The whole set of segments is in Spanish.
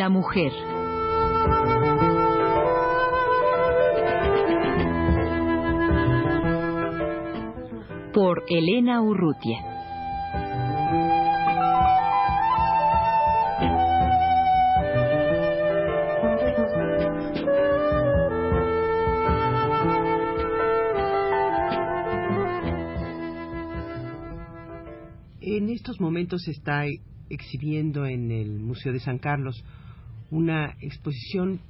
La Mujer. Por Elena Urrutia. En estos momentos está exhibiendo en el Museo de San Carlos una exposición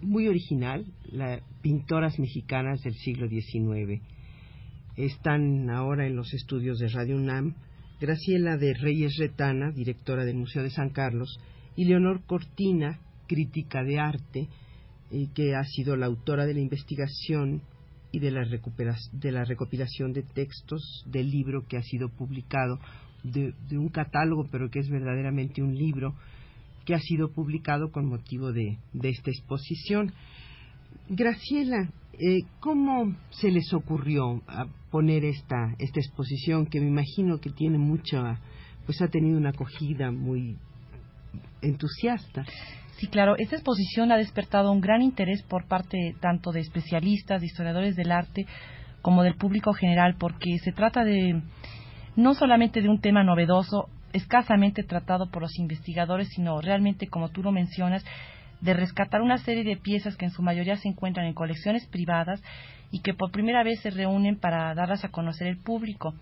muy original, las pintoras mexicanas del siglo XIX. Están ahora en los estudios de Radio UNAM Graciela de Reyes Retana, directora del Museo de San Carlos, y Leonor Cortina, crítica de arte, que ha sido la autora de la investigación y de la, de la recopilación de textos del libro que ha sido publicado de, un catálogo, pero que es verdaderamente un libro que ha sido publicado con motivo de, esta exposición. Graciela, eh, ¿cómo se les ocurrió poner esta, esta exposición que me imagino que tiene mucha, pues ha tenido una acogida muy entusiasta? Sí, claro, esta exposición ha despertado un gran interés por parte tanto de especialistas, de historiadores del arte, como del público general, porque se trata de no solamente de un tema novedoso, escasamente tratado por los investigadores, sino realmente, como tú lo mencionas, de rescatar una serie de piezas que en su mayoría se encuentran en colecciones privadas y que por primera vez se reúnen para darlas a conocer al público.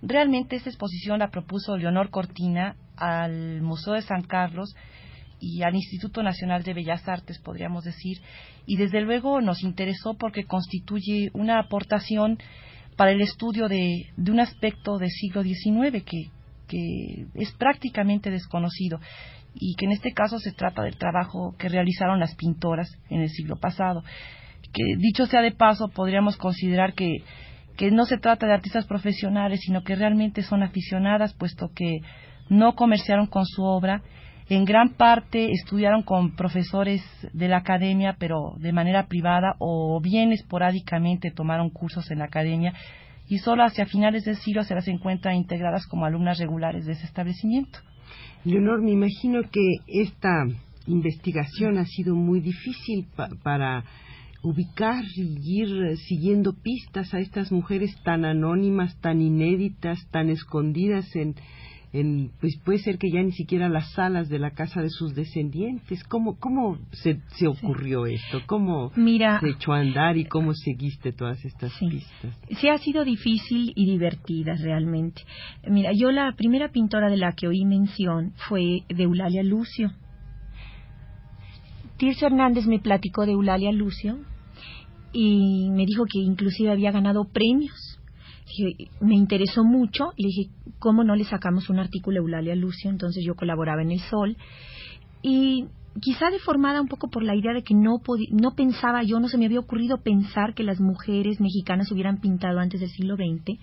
Realmente esta exposición la propuso Leonor Cortina al Museo de San Carlos y al Instituto Nacional de Bellas Artes, podríamos decir, y desde luego nos interesó porque constituye una aportación para el estudio de, un aspecto del siglo XIX que, que es prácticamente desconocido y que en este caso se trata del trabajo que realizaron las pintoras en el siglo pasado. Que dicho sea de paso, podríamos considerar que, que no se trata de artistas profesionales, sino que realmente son aficionadas, puesto que no comerciaron con su obra en gran parte estudiaron con profesores de la academia, pero de manera privada o bien esporádicamente tomaron cursos en la academia y solo hacia finales del siglo se las encuentran integradas como alumnas regulares de ese establecimiento. Leonor, me imagino que esta investigación ha sido muy difícil para ubicar y ir siguiendo pistas a estas mujeres tan anónimas, tan inéditas, tan escondidas en, pues puede ser que ya ni siquiera las salas de la casa de sus descendientes. ¿Cómo, cómo se, se ocurrió esto? ¿Cómo se echó a andar y cómo seguiste todas estas pistas? Sí, ha sido difícil y divertida realmente. Mira, yo la primera pintora de la que oí mención fue de Eulalia Lucio. Tirso Hernández me platicó de Eulalia Lucio y me dijo que inclusive había ganado premios me interesó mucho, le dije, ¿cómo no le sacamos un artículo a Eulalia Lucio? Entonces yo colaboraba en El Sol. Y quizá deformada un poco por la idea de que no, no pensaba yo, no se me había ocurrido pensar que las mujeres mexicanas hubieran pintado antes del siglo XX,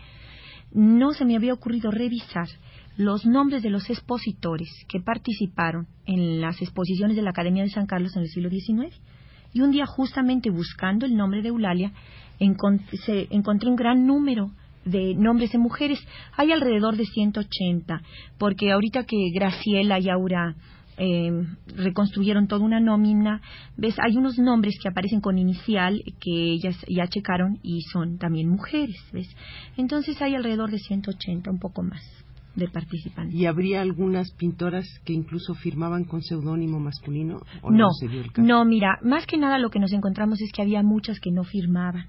no se me había ocurrido revisar los nombres de los expositores que participaron en las exposiciones de la Academia de San Carlos en el siglo XIX. Y un día, justamente buscando el nombre de Eulalia, encontré un gran número de nombres de mujeres. Hay alrededor de 180, porque ahorita que Graciela y Aura eh, reconstruyeron toda una nómina, ves, hay unos nombres que aparecen con inicial que ellas ya checaron y son también mujeres, ¿ves? Entonces hay alrededor de 180, un poco más de participantes. ¿Y habría algunas pintoras que incluso firmaban con seudónimo masculino? ¿o no, no, no, mira, más que nada lo que nos encontramos es que había muchas que no firmaban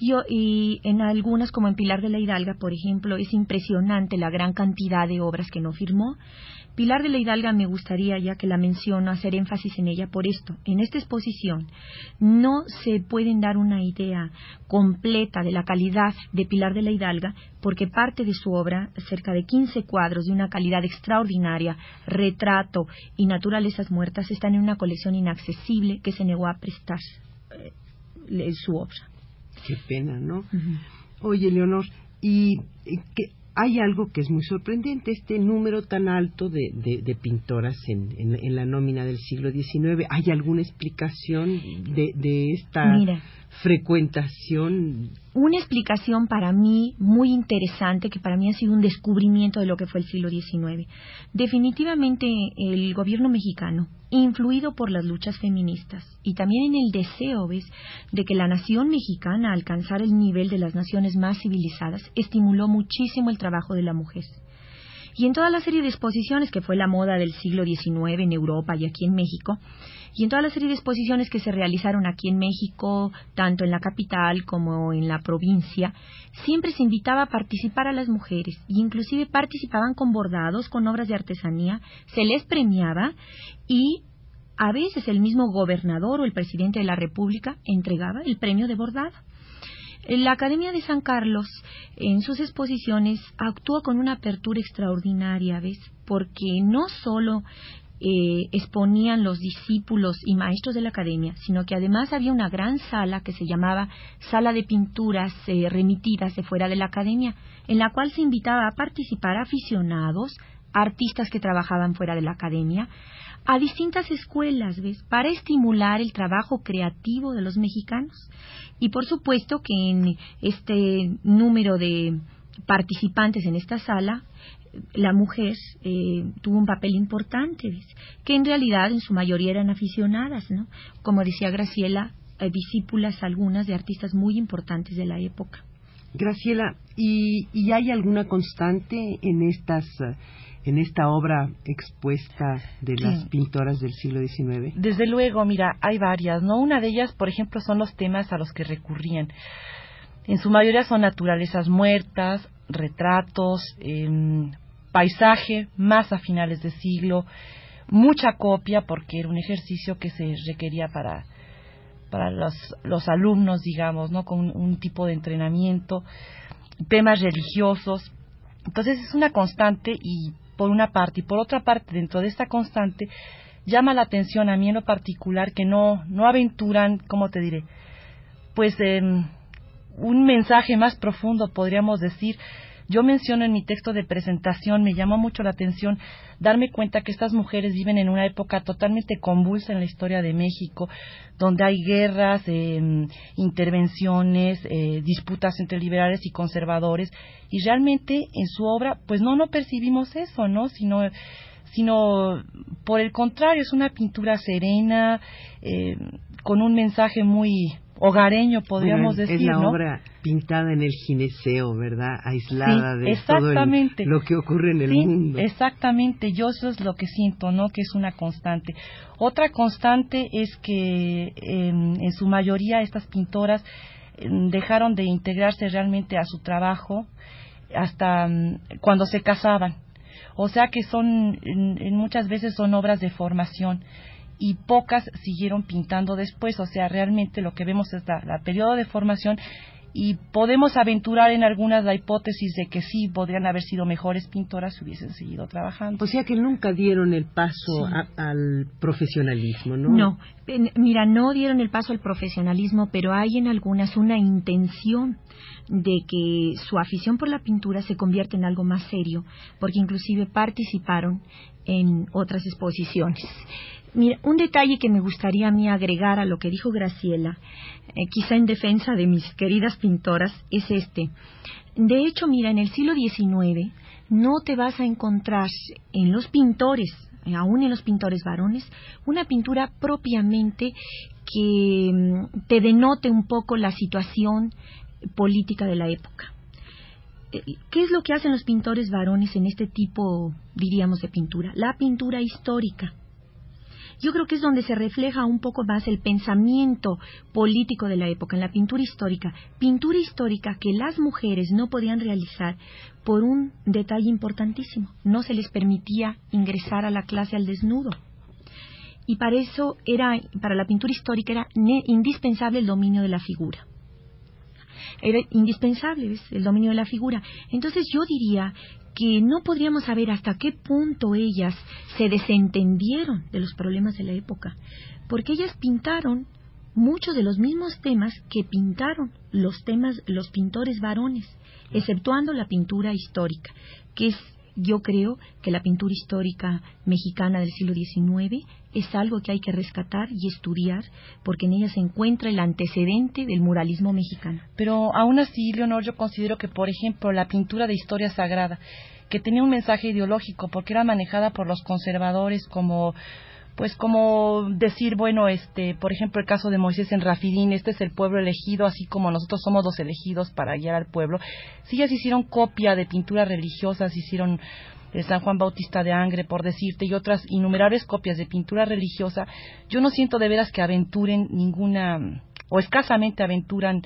y en algunas, como en Pilar de la Hidalga, por ejemplo, es impresionante la gran cantidad de obras que no firmó. Pilar de la Hidalga me gustaría, ya que la menciono, hacer énfasis en ella por esto. En esta exposición no se pueden dar una idea completa de la calidad de Pilar de la Hidalga, porque parte de su obra, cerca de 15 cuadros de una calidad extraordinaria, retrato y naturalezas muertas, están en una colección inaccesible que se negó a prestar eh, su obra. Qué pena, ¿no? Oye, Leonor, y que hay algo que es muy sorprendente, este número tan alto de, de, pintoras en, en, la nómina del siglo XIX. ¿Hay alguna explicación de, de esta frecuentación. Una explicación para mí muy interesante, que para mí ha sido un descubrimiento de lo que fue el siglo XIX. Definitivamente el gobierno mexicano, influido por las luchas feministas y también en el deseo, ¿ves?, de que la nación mexicana alcanzara el nivel de las naciones más civilizadas, estimuló muchísimo el trabajo de la mujer. Y en toda la serie de exposiciones que fue la moda del siglo XIX en Europa y aquí en México, y en toda la serie de exposiciones que se realizaron aquí en México, tanto en la capital como en la provincia, siempre se invitaba a participar a las mujeres, y inclusive participaban con bordados, con obras de artesanía, se les premiaba y a veces el mismo gobernador o el presidente de la República entregaba el premio de bordado. La Academia de San Carlos, en sus exposiciones, actúa con una apertura extraordinaria, ¿ves? Porque no solo eh, exponían los discípulos y maestros de la academia, sino que además había una gran sala que se llamaba Sala de Pinturas eh, Remitidas de fuera de la academia, en la cual se invitaba a participar aficionados, artistas que trabajaban fuera de la academia, a distintas escuelas, ¿ves? Para estimular el trabajo creativo de los mexicanos. Y por supuesto que en este número de participantes en esta sala la mujer eh, tuvo un papel importante, que en realidad en su mayoría eran aficionadas, ¿no? Como decía Graciela, eh, discípulas algunas de artistas muy importantes de la época. Graciela, ¿y, ¿y, hay alguna constante en estas en esta obra expuesta de las pintoras del siglo XIX? Desde luego, mira, hay varias, ¿no? Una de ellas, por ejemplo, son los temas a los que recurrían. En su mayoría son naturalezas muertas, retratos, eh, paisaje, más a finales de siglo, mucha copia porque era un ejercicio que se requería para, para los, los alumnos, digamos, ¿no? Con un, tipo de entrenamiento, temas religiosos. Entonces es una constante y por una parte y por otra parte dentro de esta constante llama la atención a mí en lo particular que no no aventuran, ¿cómo te diré? Pues eh, un mensaje más profundo podríamos decir yo menciono en mi texto de presentación, me llamó mucho la atención darme cuenta que estas mujeres viven en una época totalmente convulsa en la historia de México, donde hay guerras, em, intervenciones, eh, disputas entre liberales y conservadores, y realmente en su obra, pues no, no percibimos eso, ¿no? Sino sino por el contrario, es una pintura serena, eh, con un mensaje muy hogareño, podríamos decir. Es la obra pintada en el gineceo, ¿verdad? Aislada de todo lo que ocurre en el mundo. Exactamente, yo eso es lo que siento, ¿no? Que es una constante. Otra constante es que en su mayoría estas pintoras em, dejaron de integrarse realmente a su trabajo hasta mm, cuando se casaban. O sea que son, en muchas veces son obras de formación y pocas siguieron pintando después. O sea, realmente lo que vemos es la, la periodo de formación y podemos aventurar en algunas la hipótesis de que sí podrían haber sido mejores pintoras si hubiesen seguido trabajando. O sea que nunca dieron el paso al profesionalismo, ¿no? No, mira, no dieron el paso al profesionalismo, pero hay en algunas una intención de que su afición por la pintura se convierta en algo más serio, porque inclusive participaron en otras exposiciones. Mira, un detalle que me gustaría a mí agregar a lo que dijo Graciela, eh, quizá en defensa de mis queridas pintoras, es este. De hecho, mira, en el siglo XIX no te vas a encontrar en los pintores, eh, aún en los pintores varones, una pintura propiamente que mm, te denote un poco la situación política de la época. Eh, ¿Qué es lo que hacen los pintores varones en este tipo, diríamos, de pintura? La pintura histórica yo creo que es donde se refleja un poco más el pensamiento político de la época, en la pintura histórica. Pintura histórica que las mujeres no podían realizar por un detalle importantísimo. No se les permitía ingresar a la clase al desnudo. Y para eso era, para la pintura histórica era indispensable el dominio de la figura era indispensable el dominio de la figura. Entonces yo diría que no podríamos saber hasta qué punto ellas se desentendieron de los problemas de la época, porque ellas pintaron muchos de los mismos temas que pintaron los temas los pintores varones, exceptuando la pintura histórica, que es yo creo que la pintura histórica mexicana del siglo XIX es algo que hay que rescatar y estudiar porque en ella se encuentra el antecedente del muralismo mexicano. Pero aún así, Leonor, yo considero que, por ejemplo, la pintura de historia sagrada, que tenía un mensaje ideológico porque era manejada por los conservadores como pues como decir, bueno, este, por ejemplo, el caso de Moisés en Rafidín, este es el pueblo elegido, así como nosotros somos los elegidos para guiar al pueblo. Si ellas hicieron copia de pinturas religiosas, hicieron de San Juan Bautista de Angre, por decirte, y otras innumerables copias de pintura religiosa, yo no siento de veras que aventuren ninguna, o escasamente aventuran,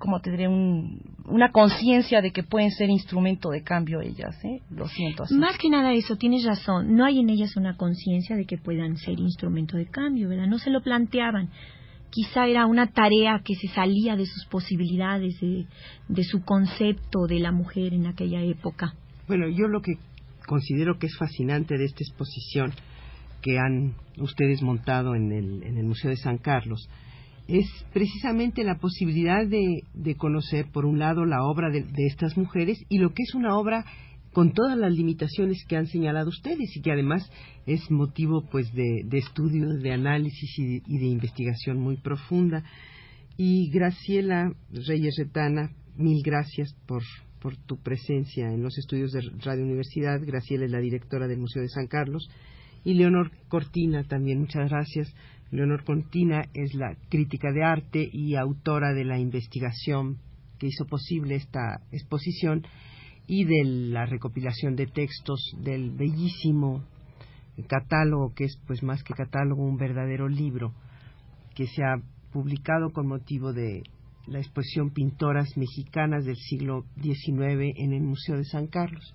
como tendré un, una conciencia de que pueden ser instrumento de cambio ellas, ¿eh? Lo siento así. Más que nada eso, tienes razón, no hay en ellas una conciencia de que puedan ser instrumento de cambio, ¿verdad? No se lo planteaban. Quizá era una tarea que se salía de sus posibilidades, de, de su concepto de la mujer en aquella época. Bueno, yo lo que considero que es fascinante de esta exposición que han ustedes montado en el, en el Museo de San Carlos es precisamente la posibilidad de, de conocer, por un lado, la obra de, de, estas mujeres y lo que es una obra con todas las limitaciones que han señalado ustedes y que además es motivo pues de, de estudio, de análisis y, y de, investigación muy profunda. Y Graciela Reyes Retana, mil gracias por, por tu presencia en los estudios de Radio Universidad. Graciela es la directora del Museo de San Carlos. Y Leonor Cortina también, muchas gracias. Leonor Cortina es la crítica de arte y autora de la investigación que hizo posible esta exposición y de la recopilación de textos del bellísimo catálogo, que es pues más que catálogo, un verdadero libro que se ha publicado con motivo de la exposición Pintoras Mexicanas del siglo XIX en el Museo de San Carlos.